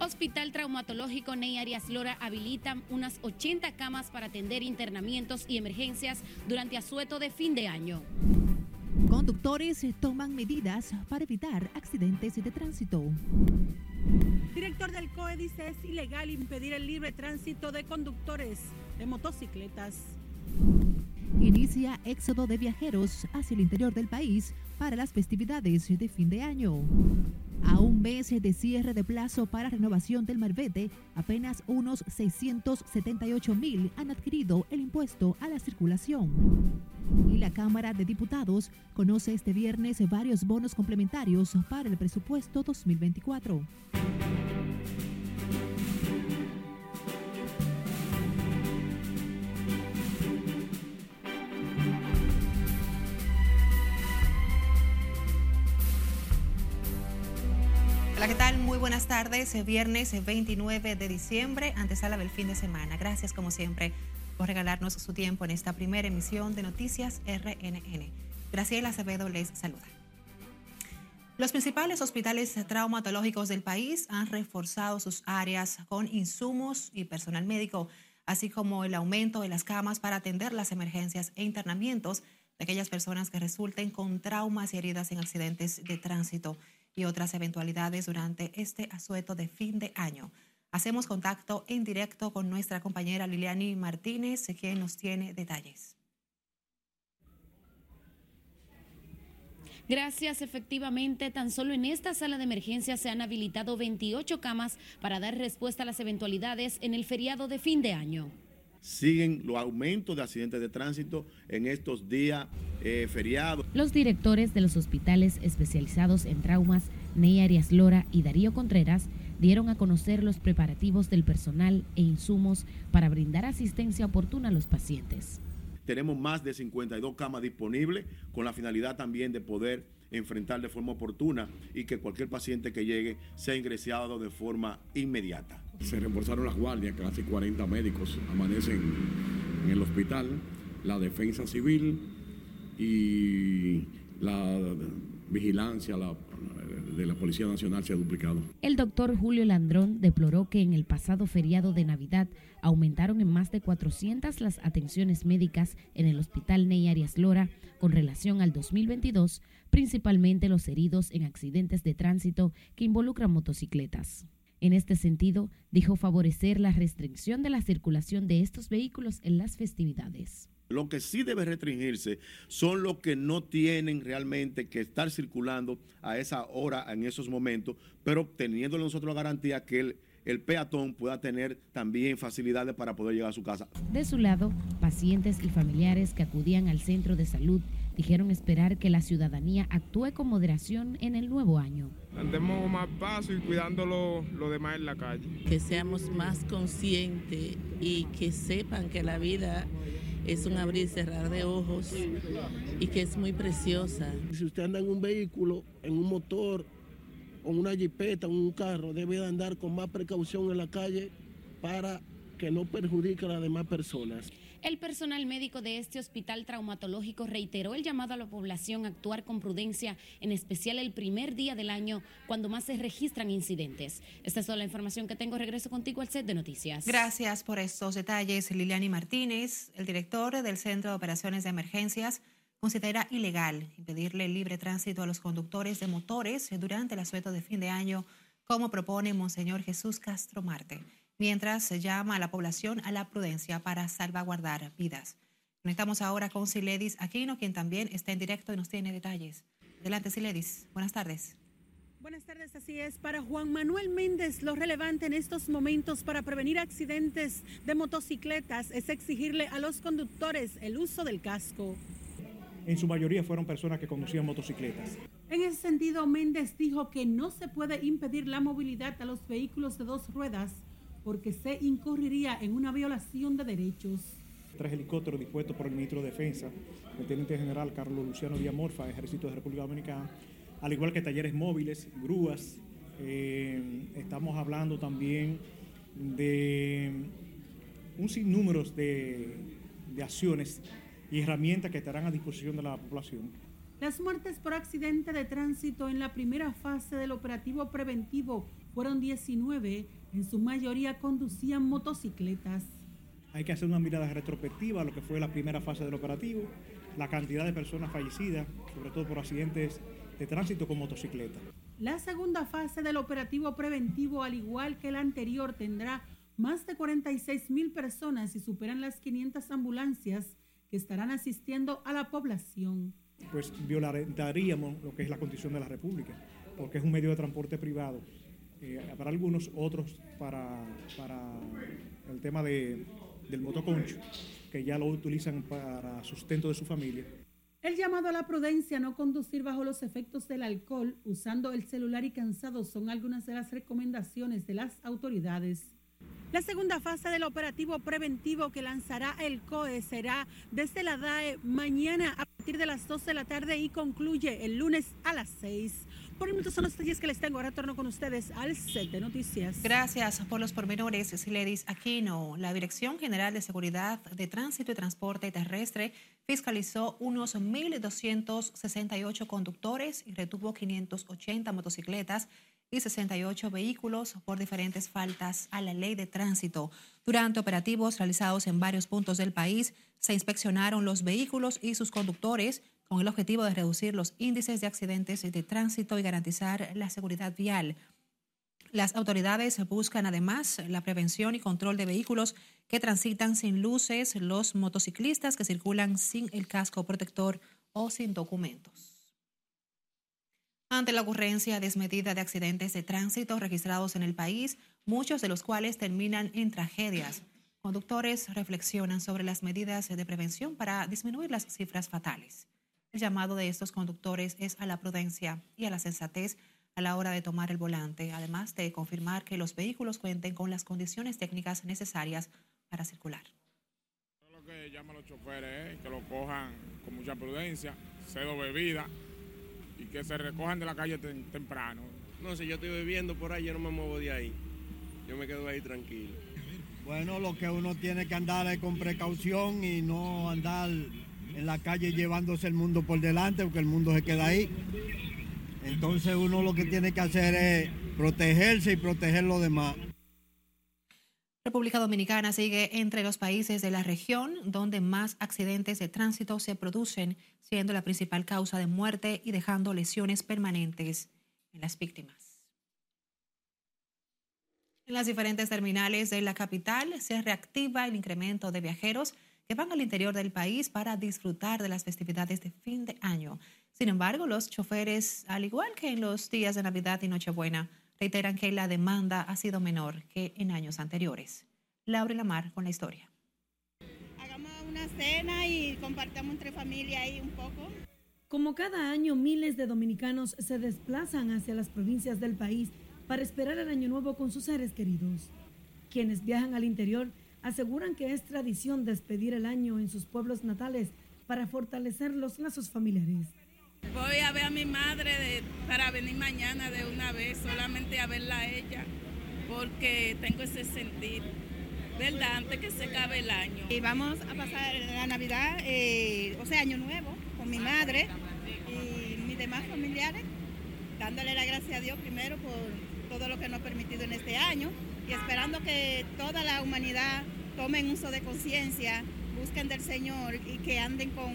Hospital Traumatológico Ney Arias Lora habilita unas 80 camas para atender internamientos y emergencias durante asueto de fin de año. Conductores toman medidas para evitar accidentes de tránsito. Director del COE dice es ilegal impedir el libre tránsito de conductores de motocicletas. Inicia éxodo de viajeros hacia el interior del país para las festividades de fin de año. A un mes de cierre de plazo para renovación del Marbete, apenas unos 678 mil han adquirido el impuesto a la circulación. Y la Cámara de Diputados conoce este viernes varios bonos complementarios para el presupuesto 2024. Hola, ¿qué tal? Muy buenas tardes. Viernes 29 de diciembre, antesala del fin de semana. Gracias, como siempre, por regalarnos su tiempo en esta primera emisión de Noticias RNN. Graciela Acevedo les saluda. Los principales hospitales traumatológicos del país han reforzado sus áreas con insumos y personal médico, así como el aumento de las camas para atender las emergencias e internamientos de aquellas personas que resulten con traumas y heridas en accidentes de tránsito y otras eventualidades durante este asueto de fin de año. Hacemos contacto en directo con nuestra compañera Liliani Martínez, quien nos tiene detalles. Gracias, efectivamente, tan solo en esta sala de emergencia se han habilitado 28 camas para dar respuesta a las eventualidades en el feriado de fin de año siguen los aumentos de accidentes de tránsito en estos días eh, feriados. Los directores de los hospitales especializados en traumas, Ney Arias Lora y Darío Contreras, dieron a conocer los preparativos del personal e insumos para brindar asistencia oportuna a los pacientes. Tenemos más de 52 camas disponibles con la finalidad también de poder enfrentar de forma oportuna y que cualquier paciente que llegue sea ingresado de forma inmediata. Se reforzaron las guardias, casi 40 médicos amanecen en el hospital, la defensa civil y la vigilancia de la Policía Nacional se ha duplicado. El doctor Julio Landrón deploró que en el pasado feriado de Navidad aumentaron en más de 400 las atenciones médicas en el Hospital Ney Arias Lora con relación al 2022, principalmente los heridos en accidentes de tránsito que involucran motocicletas. En este sentido, dijo favorecer la restricción de la circulación de estos vehículos en las festividades. Lo que sí debe restringirse son los que no tienen realmente que estar circulando a esa hora, en esos momentos, pero teniendo nosotros la garantía que el, el peatón pueda tener también facilidades para poder llegar a su casa. De su lado, pacientes y familiares que acudían al centro de salud dijeron esperar que la ciudadanía actúe con moderación en el nuevo año. Andemos más paso y cuidando lo, lo demás en la calle. Que seamos más conscientes y que sepan que la vida es un abrir y cerrar de ojos y que es muy preciosa. Si usted anda en un vehículo, en un motor, o una jipeta, o un carro, debe de andar con más precaución en la calle para que no perjudique a las demás personas. El personal médico de este hospital traumatológico reiteró el llamado a la población a actuar con prudencia, en especial el primer día del año, cuando más se registran incidentes. Esta es toda la información que tengo. Regreso contigo al set de noticias. Gracias por estos detalles, Liliani Martínez, el director del Centro de Operaciones de Emergencias considera ilegal impedirle libre tránsito a los conductores de motores durante el asueto de fin de año, como propone Monseñor Jesús Castro Marte mientras se llama a la población a la prudencia para salvaguardar vidas. Conectamos ahora con Siledis Aquino, quien también está en directo y nos tiene detalles. Adelante, Siledis. Buenas tardes. Buenas tardes, así es. Para Juan Manuel Méndez, lo relevante en estos momentos para prevenir accidentes de motocicletas es exigirle a los conductores el uso del casco. En su mayoría fueron personas que conducían motocicletas. En ese sentido, Méndez dijo que no se puede impedir la movilidad a los vehículos de dos ruedas porque se incurriría en una violación de derechos. Tres helicópteros dispuestos por el ministro de Defensa, el teniente general Carlos Luciano Díaz Ejército de República Dominicana, al igual que talleres móviles, grúas. Eh, estamos hablando también de un sinnúmero de, de acciones y herramientas que estarán a disposición de la población. Las muertes por accidente de tránsito en la primera fase del operativo preventivo fueron 19, en su mayoría conducían motocicletas. Hay que hacer una mirada retrospectiva a lo que fue la primera fase del operativo, la cantidad de personas fallecidas, sobre todo por accidentes de tránsito con motocicleta. La segunda fase del operativo preventivo, al igual que la anterior, tendrá más de 46 mil personas y superan las 500 ambulancias que estarán asistiendo a la población. Pues violentaríamos lo que es la condición de la República, porque es un medio de transporte privado. Eh, para algunos, otros para, para el tema de, del motoconcho, que ya lo utilizan para sustento de su familia. El llamado a la prudencia, no conducir bajo los efectos del alcohol, usando el celular y cansado son algunas de las recomendaciones de las autoridades. La segunda fase del operativo preventivo que lanzará el COE será desde la DAE mañana a partir de las 12 de la tarde y concluye el lunes a las 6. Por el momento son los detalles que les tengo. Ahora retorno con ustedes al set de noticias. Gracias por los pormenores, Siledis Aquino. La Dirección General de Seguridad de Tránsito y Transporte Terrestre fiscalizó unos 1.268 conductores y retuvo 580 motocicletas y 68 vehículos por diferentes faltas a la ley de tránsito. Durante operativos realizados en varios puntos del país, se inspeccionaron los vehículos y sus conductores con el objetivo de reducir los índices de accidentes de tránsito y garantizar la seguridad vial. Las autoridades buscan además la prevención y control de vehículos que transitan sin luces, los motociclistas que circulan sin el casco protector o sin documentos. Ante la ocurrencia desmedida de accidentes de tránsito registrados en el país, muchos de los cuales terminan en tragedias, conductores reflexionan sobre las medidas de prevención para disminuir las cifras fatales. El llamado de estos conductores es a la prudencia y a la sensatez a la hora de tomar el volante, además de confirmar que los vehículos cuenten con las condiciones técnicas necesarias para circular. Lo que llaman los choferes es que lo cojan con mucha prudencia, cedo bebida y que se recojan de la calle temprano. No, si yo estoy bebiendo por ahí, yo no me muevo de ahí. Yo me quedo ahí tranquilo. Bueno, lo que uno tiene que andar es con precaución y no andar en la calle llevándose el mundo por delante, porque el mundo se queda ahí. Entonces uno lo que tiene que hacer es protegerse y proteger los demás. República Dominicana sigue entre los países de la región donde más accidentes de tránsito se producen, siendo la principal causa de muerte y dejando lesiones permanentes en las víctimas. En las diferentes terminales de la capital se reactiva el incremento de viajeros que van al interior del país para disfrutar de las festividades de fin de año. Sin embargo, los choferes, al igual que en los días de Navidad y Nochebuena, reiteran que la demanda ha sido menor que en años anteriores. Laura Lamar con la historia. Hagamos una cena y compartamos entre familia ahí un poco. Como cada año, miles de dominicanos se desplazan hacia las provincias del país para esperar el año nuevo con sus seres queridos. Quienes viajan al interior aseguran que es tradición despedir el año en sus pueblos natales para fortalecer los lazos familiares. Voy a ver a mi madre para venir mañana de una vez, solamente a verla a ella, porque tengo ese sentir, ¿verdad? Antes que se acabe el año. Y vamos a pasar la Navidad, eh, o sea, Año Nuevo, con mi madre y mis demás familiares, dándole la gracia a Dios primero por todo lo que nos ha permitido en este año y esperando que toda la humanidad tomen uso de conciencia, busquen del Señor y que anden con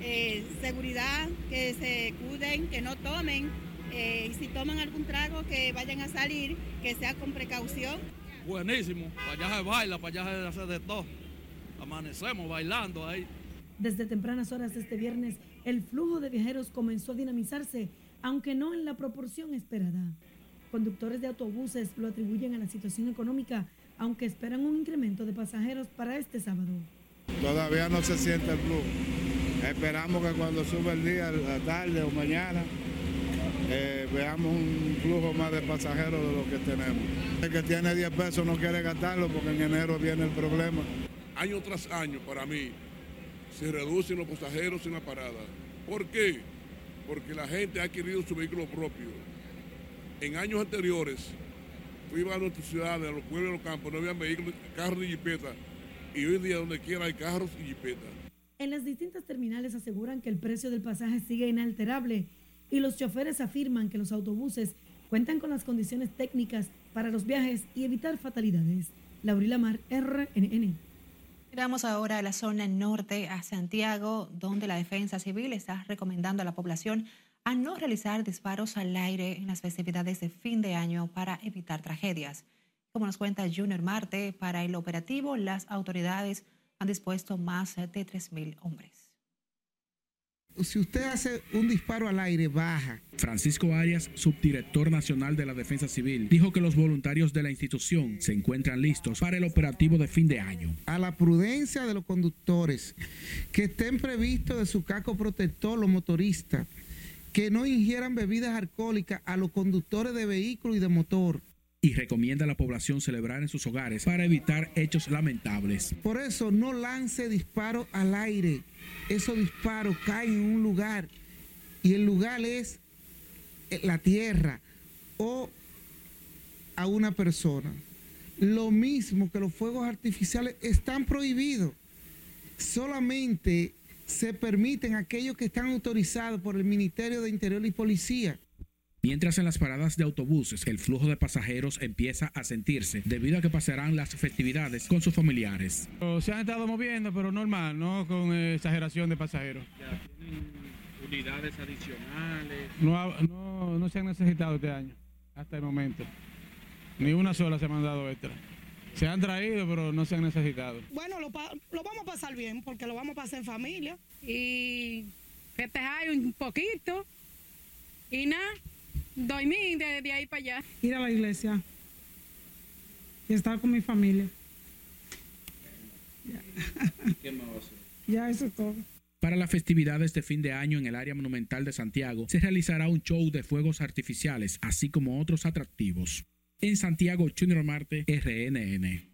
eh, seguridad, que se cuiden, que no tomen eh, y si toman algún trago que vayan a salir, que sea con precaución. Buenísimo, para allá se baila, para allá se hace de todo. Amanecemos bailando ahí. Desde tempranas horas de este viernes, el flujo de viajeros comenzó a dinamizarse, aunque no en la proporción esperada. Conductores de autobuses lo atribuyen a la situación económica, aunque esperan un incremento de pasajeros para este sábado. Todavía no se siente el flujo. Esperamos que cuando sube el día, la tarde o mañana, eh, veamos un flujo más de pasajeros de lo que tenemos. El que tiene 10 pesos no quiere gastarlo porque en enero viene el problema. Año tras año, para mí, se reducen los pasajeros en la parada. ¿Por qué? Porque la gente ha adquirido su vehículo propio en años anteriores, tú ibas a nuestras ciudades, a los pueblos y los campos, no había vehículos, carros y jipetas. Y hoy día donde quiera hay carros y jipetas. En las distintas terminales aseguran que el precio del pasaje sigue inalterable y los choferes afirman que los autobuses cuentan con las condiciones técnicas para los viajes y evitar fatalidades. Laurila Mar, RNN. Miramos ahora a la zona norte, a Santiago, donde la Defensa Civil está recomendando a la población a no realizar disparos al aire en las festividades de fin de año para evitar tragedias. Como nos cuenta Junior Marte, para el operativo las autoridades han dispuesto más de 3.000 hombres si usted hace un disparo al aire, baja. Francisco Arias, subdirector nacional de la Defensa Civil, dijo que los voluntarios de la institución se encuentran listos para el operativo de fin de año. A la prudencia de los conductores, que estén previstos de su casco protector los motoristas, que no ingieran bebidas alcohólicas a los conductores de vehículos y de motor y recomienda a la población celebrar en sus hogares para evitar hechos lamentables. Por eso no lance disparos al aire. Esos disparos caen en un lugar y el lugar es eh, la tierra o a una persona. Lo mismo que los fuegos artificiales están prohibidos. Solamente se permiten aquellos que están autorizados por el Ministerio de Interior y Policía. Mientras en las paradas de autobuses el flujo de pasajeros empieza a sentirse debido a que pasarán las festividades con sus familiares. Se han estado moviendo, pero normal, no con exageración de pasajeros. Ya tienen unidades adicionales. No, no, se han necesitado este año, hasta el momento. Ni una sola se ha mandado extra. Se han traído, pero no se han necesitado. Bueno, lo, lo vamos a pasar bien, porque lo vamos a pasar en familia y festejar un poquito. Y nada, dormir de, de ahí para allá. Ir a la iglesia y estar con mi familia. ¿Qué más va a hacer? Ya, eso es todo. Para las festividades de fin de año en el área monumental de Santiago se realizará un show de fuegos artificiales, así como otros atractivos. En Santiago, Junior Marte, RNN.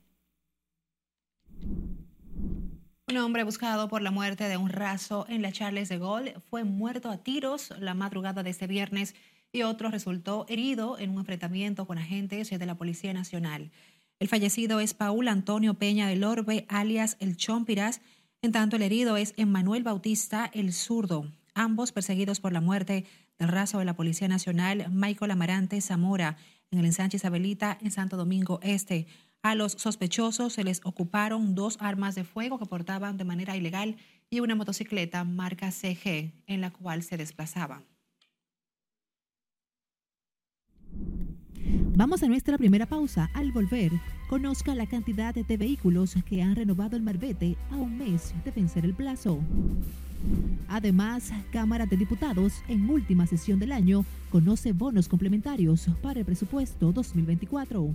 Un hombre buscado por la muerte de un raso en la Charles de Gaulle fue muerto a tiros la madrugada de este viernes y otro resultó herido en un enfrentamiento con agentes de la Policía Nacional. El fallecido es Paul Antonio Peña del Orbe, alias El Chompiras, en tanto el herido es Emmanuel Bautista El Zurdo, ambos perseguidos por la muerte del raso de la Policía Nacional Michael Amarante Zamora en el ensanche Isabelita en Santo Domingo Este. A los sospechosos se les ocuparon dos armas de fuego que portaban de manera ilegal y una motocicleta marca CG en la cual se desplazaban. Vamos a nuestra primera pausa. Al volver, conozca la cantidad de vehículos que han renovado el marbete a un mes de vencer el plazo. Además, Cámara de Diputados, en última sesión del año, conoce bonos complementarios para el presupuesto 2024.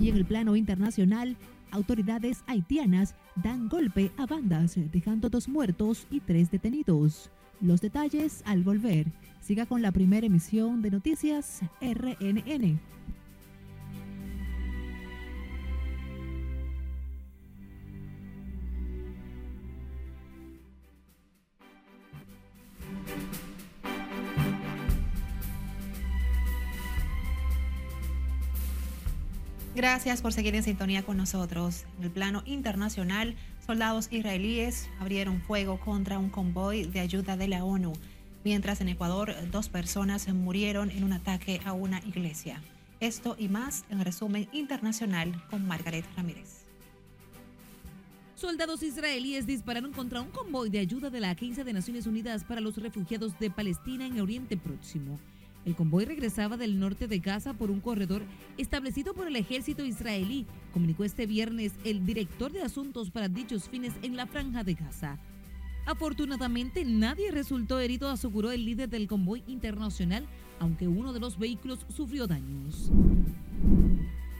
Y en el plano internacional, autoridades haitianas dan golpe a bandas, dejando dos muertos y tres detenidos. Los detalles al volver. Siga con la primera emisión de Noticias RNN. Gracias por seguir en sintonía con nosotros. En el plano internacional, soldados israelíes abrieron fuego contra un convoy de ayuda de la ONU, mientras en Ecuador dos personas murieron en un ataque a una iglesia. Esto y más en resumen internacional con Margaret Ramírez. Soldados israelíes dispararon contra un convoy de ayuda de la Agencia de Naciones Unidas para los Refugiados de Palestina en Oriente Próximo. El convoy regresaba del norte de Gaza por un corredor establecido por el ejército israelí, comunicó este viernes el director de asuntos para dichos fines en la franja de Gaza. Afortunadamente nadie resultó herido, aseguró el líder del convoy internacional, aunque uno de los vehículos sufrió daños.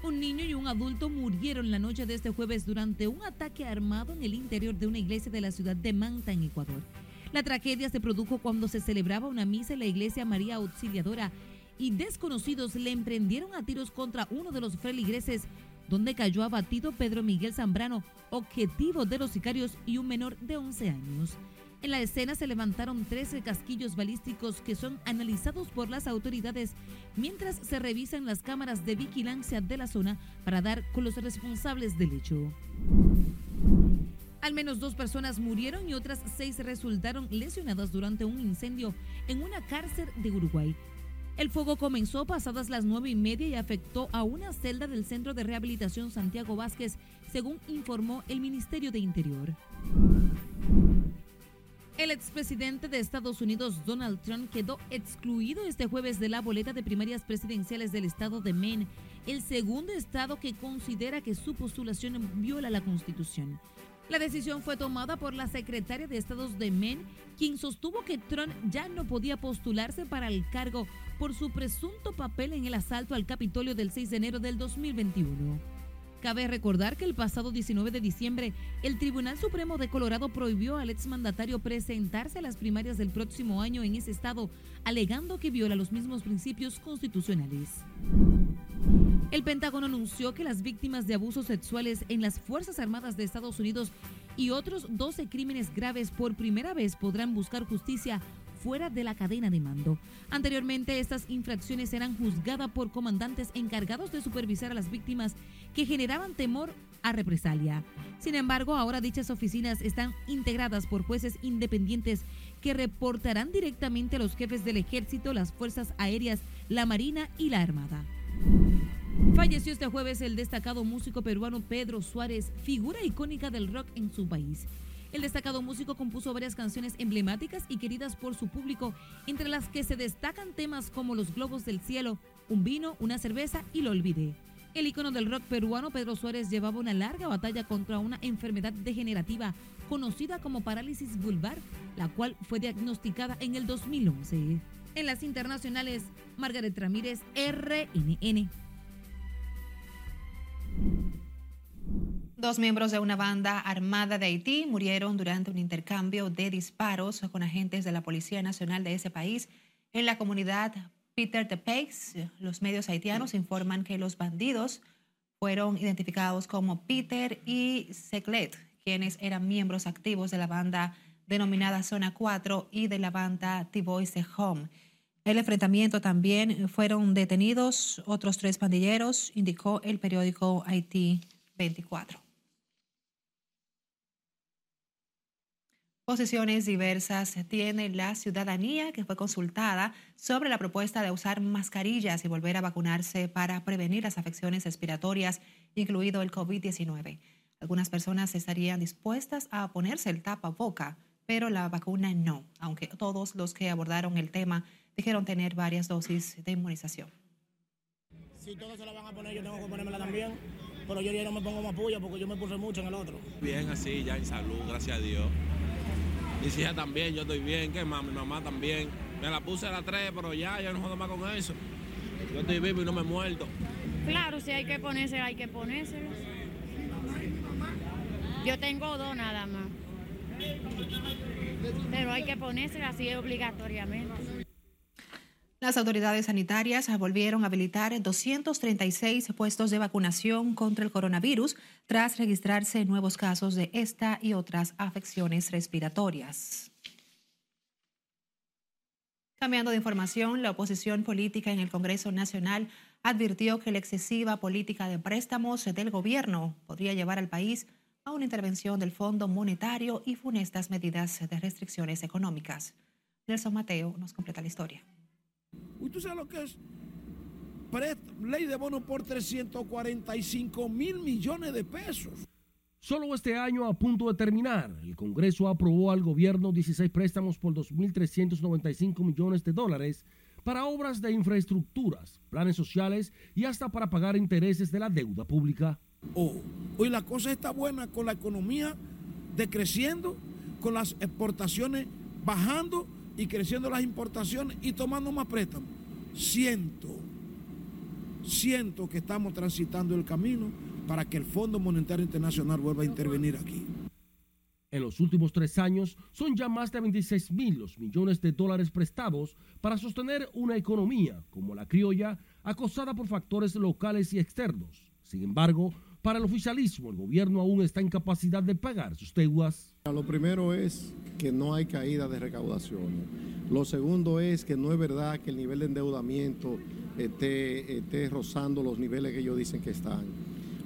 Un niño y un adulto murieron la noche de este jueves durante un ataque armado en el interior de una iglesia de la ciudad de Manta, en Ecuador. La tragedia se produjo cuando se celebraba una misa en la iglesia María Auxiliadora y desconocidos le emprendieron a tiros contra uno de los feligreses, donde cayó abatido Pedro Miguel Zambrano, objetivo de los sicarios y un menor de 11 años. En la escena se levantaron 13 casquillos balísticos que son analizados por las autoridades mientras se revisan las cámaras de vigilancia de la zona para dar con los responsables del hecho. Al menos dos personas murieron y otras seis resultaron lesionadas durante un incendio en una cárcel de Uruguay. El fuego comenzó pasadas las nueve y media y afectó a una celda del Centro de Rehabilitación Santiago Vázquez, según informó el Ministerio de Interior. El expresidente de Estados Unidos, Donald Trump, quedó excluido este jueves de la boleta de primarias presidenciales del estado de Maine, el segundo estado que considera que su postulación viola la Constitución. La decisión fue tomada por la secretaria de Estados de Maine, quien sostuvo que Trump ya no podía postularse para el cargo por su presunto papel en el asalto al Capitolio del 6 de enero del 2021. Cabe recordar que el pasado 19 de diciembre, el Tribunal Supremo de Colorado prohibió al exmandatario presentarse a las primarias del próximo año en ese estado, alegando que viola los mismos principios constitucionales. El Pentágono anunció que las víctimas de abusos sexuales en las Fuerzas Armadas de Estados Unidos y otros 12 crímenes graves por primera vez podrán buscar justicia fuera de la cadena de mando. Anteriormente, estas infracciones eran juzgadas por comandantes encargados de supervisar a las víctimas que generaban temor a represalia. Sin embargo, ahora dichas oficinas están integradas por jueces independientes que reportarán directamente a los jefes del ejército, las fuerzas aéreas, la marina y la armada. Falleció este jueves el destacado músico peruano Pedro Suárez, figura icónica del rock en su país. El destacado músico compuso varias canciones emblemáticas y queridas por su público, entre las que se destacan temas como Los Globos del Cielo, Un vino, una cerveza y Lo olvidé. El icono del rock peruano Pedro Suárez llevaba una larga batalla contra una enfermedad degenerativa conocida como parálisis vulvar, la cual fue diagnosticada en el 2011. En las internacionales, Margaret Ramírez, RNN. Dos miembros de una banda armada de Haití murieron durante un intercambio de disparos con agentes de la Policía Nacional de ese país en la comunidad Peter de Paix. Los medios haitianos informan que los bandidos fueron identificados como Peter y Seclet, quienes eran miembros activos de la banda denominada Zona 4 y de la banda T-Boys Home. El enfrentamiento también fueron detenidos otros tres pandilleros, indicó el periódico Haití 24. Posiciones diversas tiene la ciudadanía que fue consultada sobre la propuesta de usar mascarillas y volver a vacunarse para prevenir las afecciones respiratorias, incluido el COVID-19. Algunas personas estarían dispuestas a ponerse el tapaboca, pero la vacuna no, aunque todos los que abordaron el tema dijeron tener varias dosis de inmunización. Si todos se la van a poner, yo tengo que ponérmela también, pero yo ya no me pongo más puya porque yo me puse mucho en el otro. Bien, así, ya en salud, gracias a Dios. Mis hijas también, yo estoy bien, ¿qué más? Mi mamá también. Me la puse a las 3, pero ya, ya no jodo más con eso. Yo estoy vivo y no me he muerto. Claro, si hay que ponerse, hay que ponerse. Yo tengo dos nada más. Pero hay que ponerse así obligatoriamente. Las autoridades sanitarias volvieron a habilitar 236 puestos de vacunación contra el coronavirus tras registrarse nuevos casos de esta y otras afecciones respiratorias. Cambiando de información, la oposición política en el Congreso Nacional advirtió que la excesiva política de préstamos del gobierno podría llevar al país a una intervención del Fondo Monetario y funestas medidas de restricciones económicas. Nelson Mateo nos completa la historia. ¿Usted sabe lo que es? Ley de bono por 345 mil millones de pesos. Solo este año, a punto de terminar, el Congreso aprobó al gobierno 16 préstamos por 2.395 millones de dólares para obras de infraestructuras, planes sociales y hasta para pagar intereses de la deuda pública. Oh, hoy la cosa está buena con la economía decreciendo, con las exportaciones bajando y creciendo las importaciones y tomando más préstamos. Siento, siento que estamos transitando el camino para que el Fondo Monetario Internacional vuelva a intervenir aquí. En los últimos tres años son ya más de 26 mil los millones de dólares prestados para sostener una economía como la criolla acosada por factores locales y externos. Sin embargo, para el oficialismo, el gobierno aún está en capacidad de pagar sus deudas. Lo primero es que no hay caída de recaudación. Lo segundo es que no es verdad que el nivel de endeudamiento esté, esté rozando los niveles que ellos dicen que están.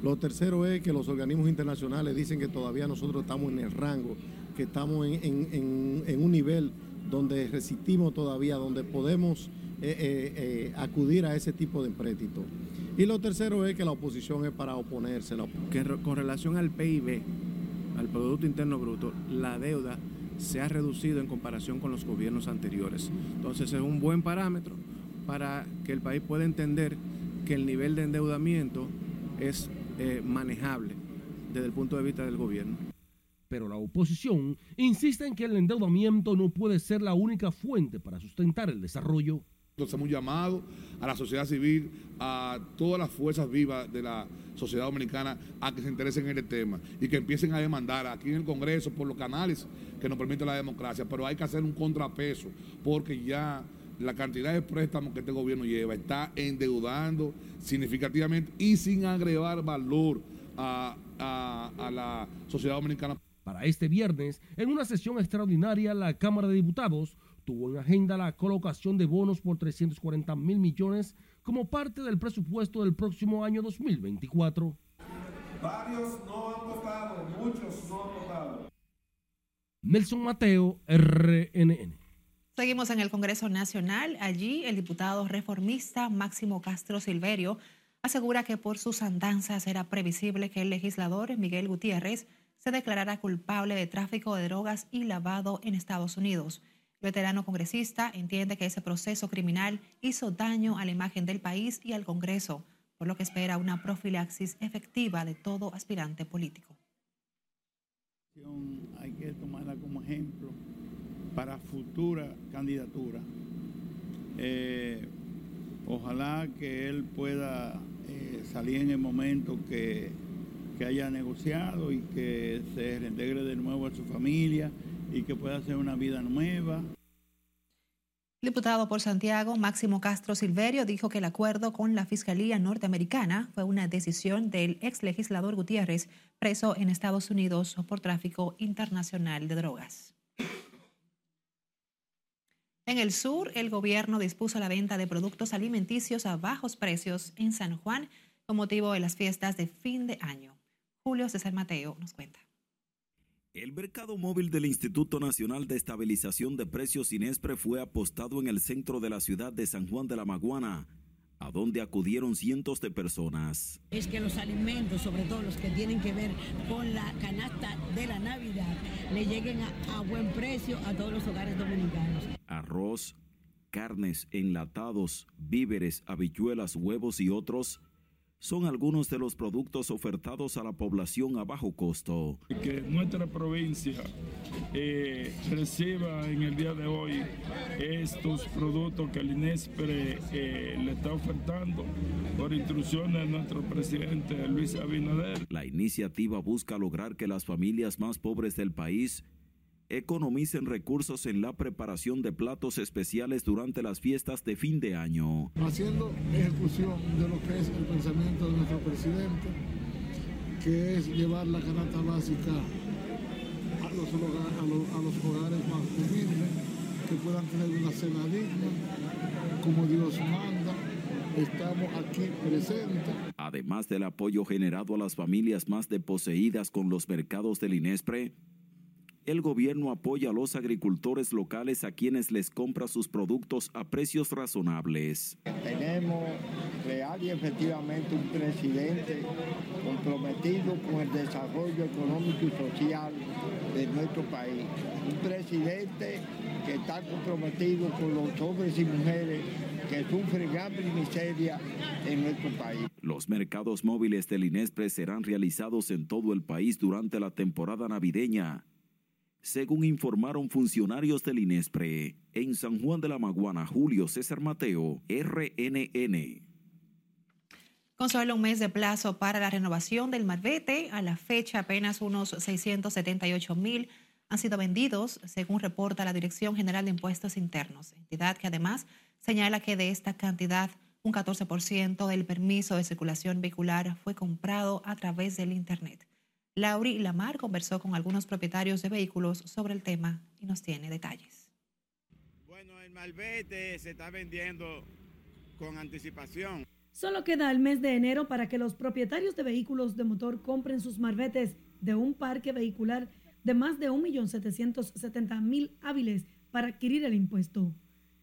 Lo tercero es que los organismos internacionales dicen que todavía nosotros estamos en el rango, que estamos en, en un nivel donde resistimos todavía, donde podemos eh, eh, eh, acudir a ese tipo de empréstito. Y lo tercero es que la oposición es para oponerse. Que con relación al PIB, al Producto Interno Bruto, la deuda se ha reducido en comparación con los gobiernos anteriores. Entonces es un buen parámetro para que el país pueda entender que el nivel de endeudamiento es eh, manejable desde el punto de vista del gobierno. Pero la oposición insiste en que el endeudamiento no puede ser la única fuente para sustentar el desarrollo. Hacemos un llamado a la sociedad civil, a todas las fuerzas vivas de la sociedad dominicana a que se interesen en el tema y que empiecen a demandar aquí en el Congreso por los canales que nos permite la democracia. Pero hay que hacer un contrapeso porque ya la cantidad de préstamos que este gobierno lleva está endeudando significativamente y sin agregar valor a, a, a la sociedad dominicana. Para este viernes, en una sesión extraordinaria, la Cámara de Diputados tuvo en agenda la colocación de bonos por 340 mil millones como parte del presupuesto del próximo año 2024. Varios no han votado, muchos no han votado. Nelson Mateo, RNN. Seguimos en el Congreso Nacional. Allí el diputado reformista Máximo Castro Silverio asegura que por sus andanzas era previsible que el legislador Miguel Gutiérrez se declarara culpable de tráfico de drogas y lavado en Estados Unidos. Veterano congresista entiende que ese proceso criminal hizo daño a la imagen del país y al Congreso, por lo que espera una profilaxis efectiva de todo aspirante político. Hay que tomarla como ejemplo para futura candidatura. Eh, ojalá que él pueda eh, salir en el momento que, que haya negociado y que se reintegre de nuevo a su familia y que pueda hacer una vida nueva. Diputado por Santiago, Máximo Castro Silverio, dijo que el acuerdo con la Fiscalía norteamericana fue una decisión del ex legislador Gutiérrez, preso en Estados Unidos por tráfico internacional de drogas. En el sur, el gobierno dispuso la venta de productos alimenticios a bajos precios en San Juan con motivo de las fiestas de fin de año. Julio César Mateo nos cuenta. El mercado móvil del Instituto Nacional de Estabilización de Precios INESPRE fue apostado en el centro de la ciudad de San Juan de la Maguana, a donde acudieron cientos de personas. Es que los alimentos, sobre todo los que tienen que ver con la canasta de la Navidad, le lleguen a, a buen precio a todos los hogares dominicanos. Arroz, carnes, enlatados, víveres, habichuelas, huevos y otros son algunos de los productos ofertados a la población a bajo costo. Que nuestra provincia eh, reciba en el día de hoy estos productos que el INESPRE eh, le está ofertando por instrucciones de nuestro presidente Luis Abinader. La iniciativa busca lograr que las familias más pobres del país economicen recursos en la preparación de platos especiales durante las fiestas de fin de año. Haciendo ejecución de lo que es el pensamiento de nuestro presidente, que es llevar la canasta básica a los, hogares, a los, a los hogares más humildes, que puedan tener una cena digna, como Dios manda. Estamos aquí presentes. Además del apoyo generado a las familias más deposeídas con los mercados del INESPRE, el gobierno apoya a los agricultores locales a quienes les compra sus productos a precios razonables. Tenemos real y efectivamente un presidente comprometido con el desarrollo económico y social de nuestro país. Un presidente que está comprometido con los hombres y mujeres que sufren hambre y miseria en nuestro país. Los mercados móviles del INESPRE serán realizados en todo el país durante la temporada navideña según informaron funcionarios del INESPRE. En San Juan de la Maguana, Julio César Mateo, RNN. Con solo un mes de plazo para la renovación del Marbete, a la fecha apenas unos 678 mil han sido vendidos, según reporta la Dirección General de Impuestos Internos, entidad que además señala que de esta cantidad un 14% del permiso de circulación vehicular fue comprado a través del Internet. Lauri Lamar conversó con algunos propietarios de vehículos sobre el tema y nos tiene detalles. Bueno, el malvete se está vendiendo con anticipación. Solo queda el mes de enero para que los propietarios de vehículos de motor compren sus marbetes de un parque vehicular de más de 1.770.000 hábiles para adquirir el impuesto.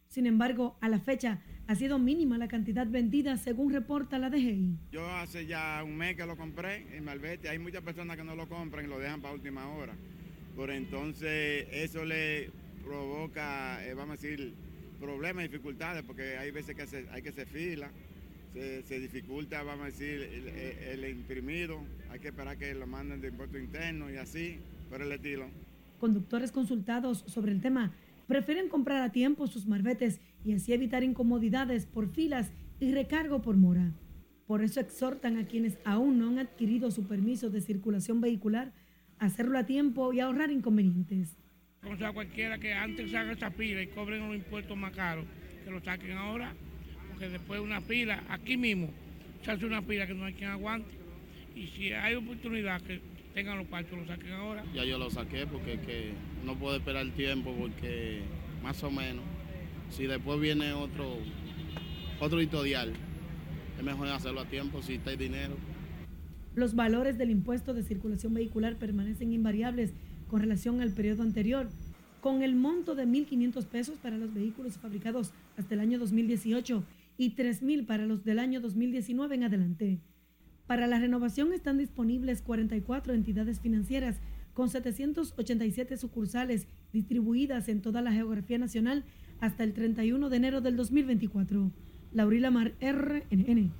Sin embargo, a la fecha ha sido mínima la cantidad vendida según reporta la DGI. Yo hace ya un mes que lo compré en Malvete. Hay muchas personas que no lo compran y lo dejan para última hora. Por entonces eso le provoca, eh, vamos a decir, problemas, dificultades, porque hay veces que hay que hacer fila, se, dificulta, vamos a decir, el, imprimido, hay que esperar que lo manden de impuesto interno y así, por el estilo. Conductores consultados sobre el tema prefieren comprar a tiempo sus marbetes y así evitar incomodidades por filas y recargo por mora. Por eso exhortan a quienes aún no han adquirido su permiso de circulación vehicular a hacerlo a tiempo y ahorrar inconvenientes. O sea, cualquiera que antes se haga esa pila y cobren los impuestos más caros, que lo saquen ahora, porque después de una pila, aquí mismo, se hace una pila que no hay quien aguante. Y si hay oportunidad que tengan los partos, lo saquen ahora. Ya yo lo saqué porque que no puedo esperar el tiempo porque más o menos, si después viene otro, otro historial, es mejor hacerlo a tiempo si está el dinero. Los valores del impuesto de circulación vehicular permanecen invariables con relación al periodo anterior, con el monto de 1.500 pesos para los vehículos fabricados hasta el año 2018 y 3.000 para los del año 2019 en adelante. Para la renovación están disponibles 44 entidades financieras con 787 sucursales distribuidas en toda la geografía nacional hasta el 31 de enero del 2024. Laurila Mar, RNN.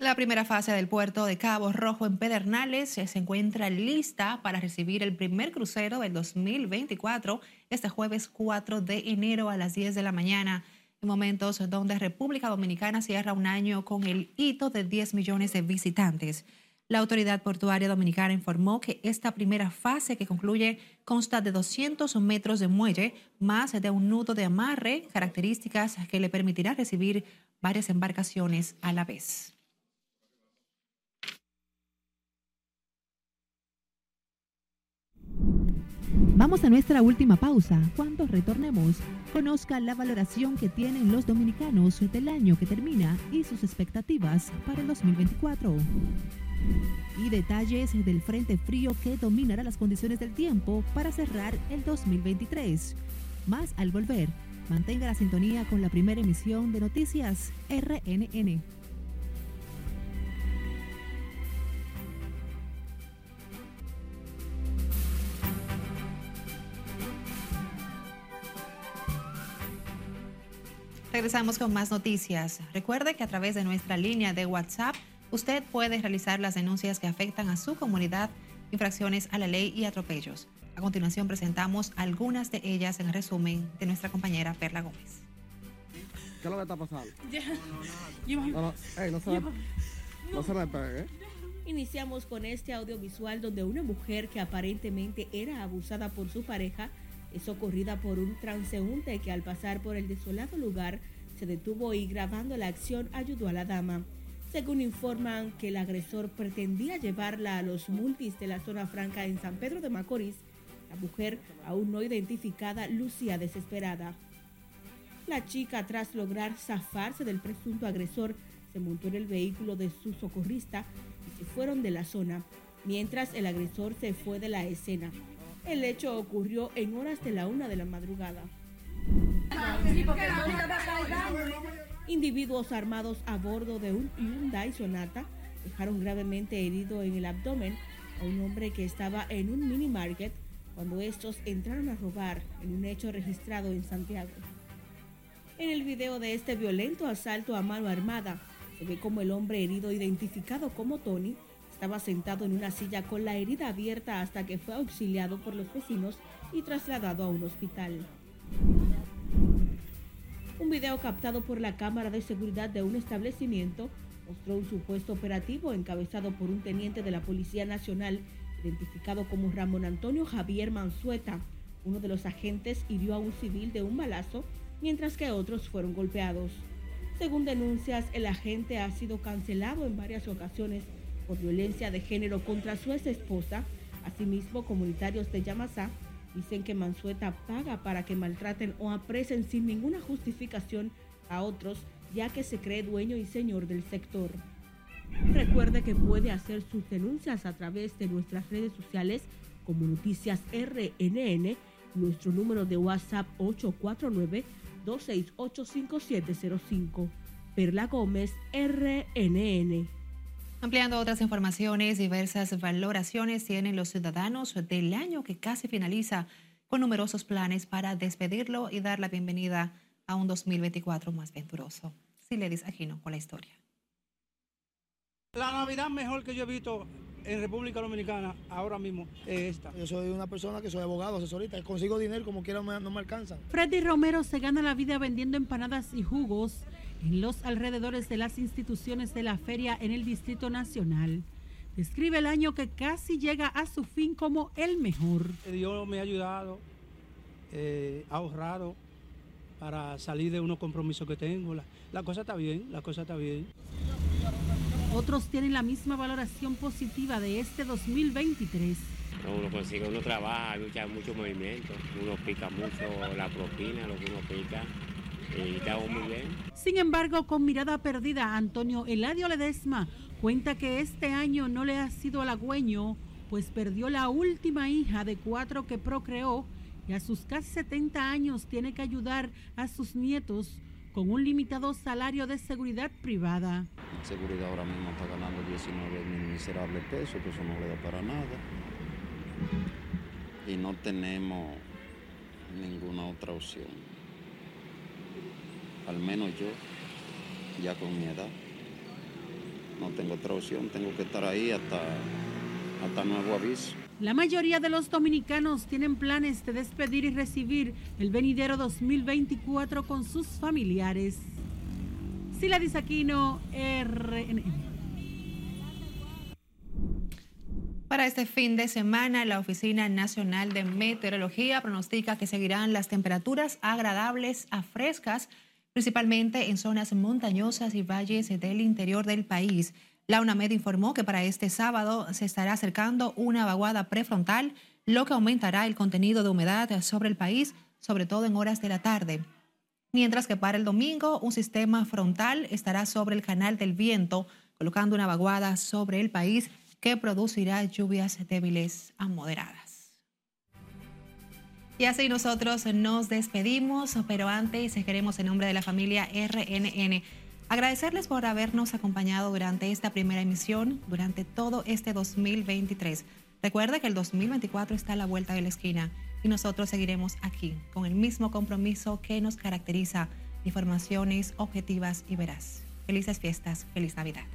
La primera fase del puerto de Cabo Rojo en Pedernales se encuentra lista para recibir el primer crucero del 2024 este jueves 4 de enero a las 10 de la mañana, en momentos donde República Dominicana cierra un año con el hito de 10 millones de visitantes. La autoridad portuaria dominicana informó que esta primera fase que concluye consta de 200 metros de muelle más de un nudo de amarre, características que le permitirá recibir varias embarcaciones a la vez. Vamos a nuestra última pausa. Cuando retornemos, conozca la valoración que tienen los dominicanos del año que termina y sus expectativas para el 2024. Y detalles del frente frío que dominará las condiciones del tiempo para cerrar el 2023. Más al volver. Mantenga la sintonía con la primera emisión de Noticias RNN. Regresamos con más noticias. Recuerde que a través de nuestra línea de WhatsApp usted puede realizar las denuncias que afectan a su comunidad, infracciones a la ley y atropellos. A continuación presentamos algunas de ellas en resumen de nuestra compañera Perla Gómez. ¿Qué es lo que está pasando? No, no, se me, pegue. Iniciamos con este audiovisual donde una mujer que aparentemente era abusada por su pareja es socorrida por un transeúnte que al pasar por el desolado lugar se detuvo y grabando la acción ayudó a la dama. Según informan que el agresor pretendía llevarla a los multis de la zona franca en San Pedro de Macorís, la mujer, aún no identificada, lucía desesperada. La chica, tras lograr zafarse del presunto agresor, se montó en el vehículo de su socorrista y se fueron de la zona, mientras el agresor se fue de la escena. El hecho ocurrió en horas de la una de la madrugada. Individuos armados a bordo de un Hyundai Sonata dejaron gravemente herido en el abdomen a un hombre que estaba en un mini market cuando estos entraron a robar en un hecho registrado en Santiago. En el video de este violento asalto a mano armada, se ve como el hombre herido identificado como Tony estaba sentado en una silla con la herida abierta hasta que fue auxiliado por los vecinos y trasladado a un hospital. Un video captado por la cámara de seguridad de un establecimiento mostró un supuesto operativo encabezado por un teniente de la Policía Nacional identificado como Ramón Antonio Javier Mansueta. Uno de los agentes hirió a un civil de un balazo, mientras que otros fueron golpeados. Según denuncias, el agente ha sido cancelado en varias ocasiones por violencia de género contra su ex esposa. Asimismo, comunitarios de Yamasá dicen que Mansueta paga para que maltraten o apresen sin ninguna justificación a otros, ya que se cree dueño y señor del sector. Recuerde que puede hacer sus denuncias a través de nuestras redes sociales como Noticias RNN Nuestro número de WhatsApp 849-268-5705. Perla Gómez, RNN. Ampliando otras informaciones, diversas valoraciones tienen los ciudadanos del año que casi finaliza con numerosos planes para despedirlo y dar la bienvenida a un 2024 más venturoso. Siledis Aquino con la historia. La Navidad mejor que yo he visto en República Dominicana ahora mismo es esta. Yo soy una persona que soy abogado, asesorista, consigo dinero como quiera no me alcanzan. Freddy Romero se gana la vida vendiendo empanadas y jugos en los alrededores de las instituciones de la feria en el Distrito Nacional. Describe el año que casi llega a su fin como el mejor. Dios me ha ayudado, eh, ha ahorrado para salir de unos compromisos que tengo. La, la cosa está bien, la cosa está bien. Otros tienen la misma valoración positiva de este 2023. uno consigue, uno trabaja, hay mucho movimiento, uno pica mucho la propina, lo que uno pica, y está muy bien. Sin embargo, con mirada perdida, Antonio Eladio Ledesma cuenta que este año no le ha sido halagüeño, pues perdió la última hija de cuatro que procreó y a sus casi 70 años tiene que ayudar a sus nietos con un limitado salario de seguridad privada. seguridad ahora mismo está ganando 19 mil miserables pesos, que eso no le da para nada. Y no tenemos ninguna otra opción. Al menos yo, ya con mi edad, no tengo otra opción, tengo que estar ahí hasta, hasta nuevo aviso. La mayoría de los dominicanos tienen planes de despedir y recibir el venidero 2024 con sus familiares. Sila Disaquino, RNN. Para este fin de semana, la Oficina Nacional de Meteorología pronostica que seguirán las temperaturas agradables a frescas, principalmente en zonas montañosas y valles del interior del país. La UNAMED informó que para este sábado se estará acercando una vaguada prefrontal, lo que aumentará el contenido de humedad sobre el país, sobre todo en horas de la tarde. Mientras que para el domingo un sistema frontal estará sobre el canal del viento, colocando una vaguada sobre el país que producirá lluvias débiles a moderadas. Y así nosotros nos despedimos, pero antes queremos en nombre de la familia RNN Agradecerles por habernos acompañado durante esta primera emisión, durante todo este 2023. Recuerde que el 2024 está a la vuelta de la esquina y nosotros seguiremos aquí con el mismo compromiso que nos caracteriza, informaciones objetivas y veraz. Felices fiestas, feliz Navidad.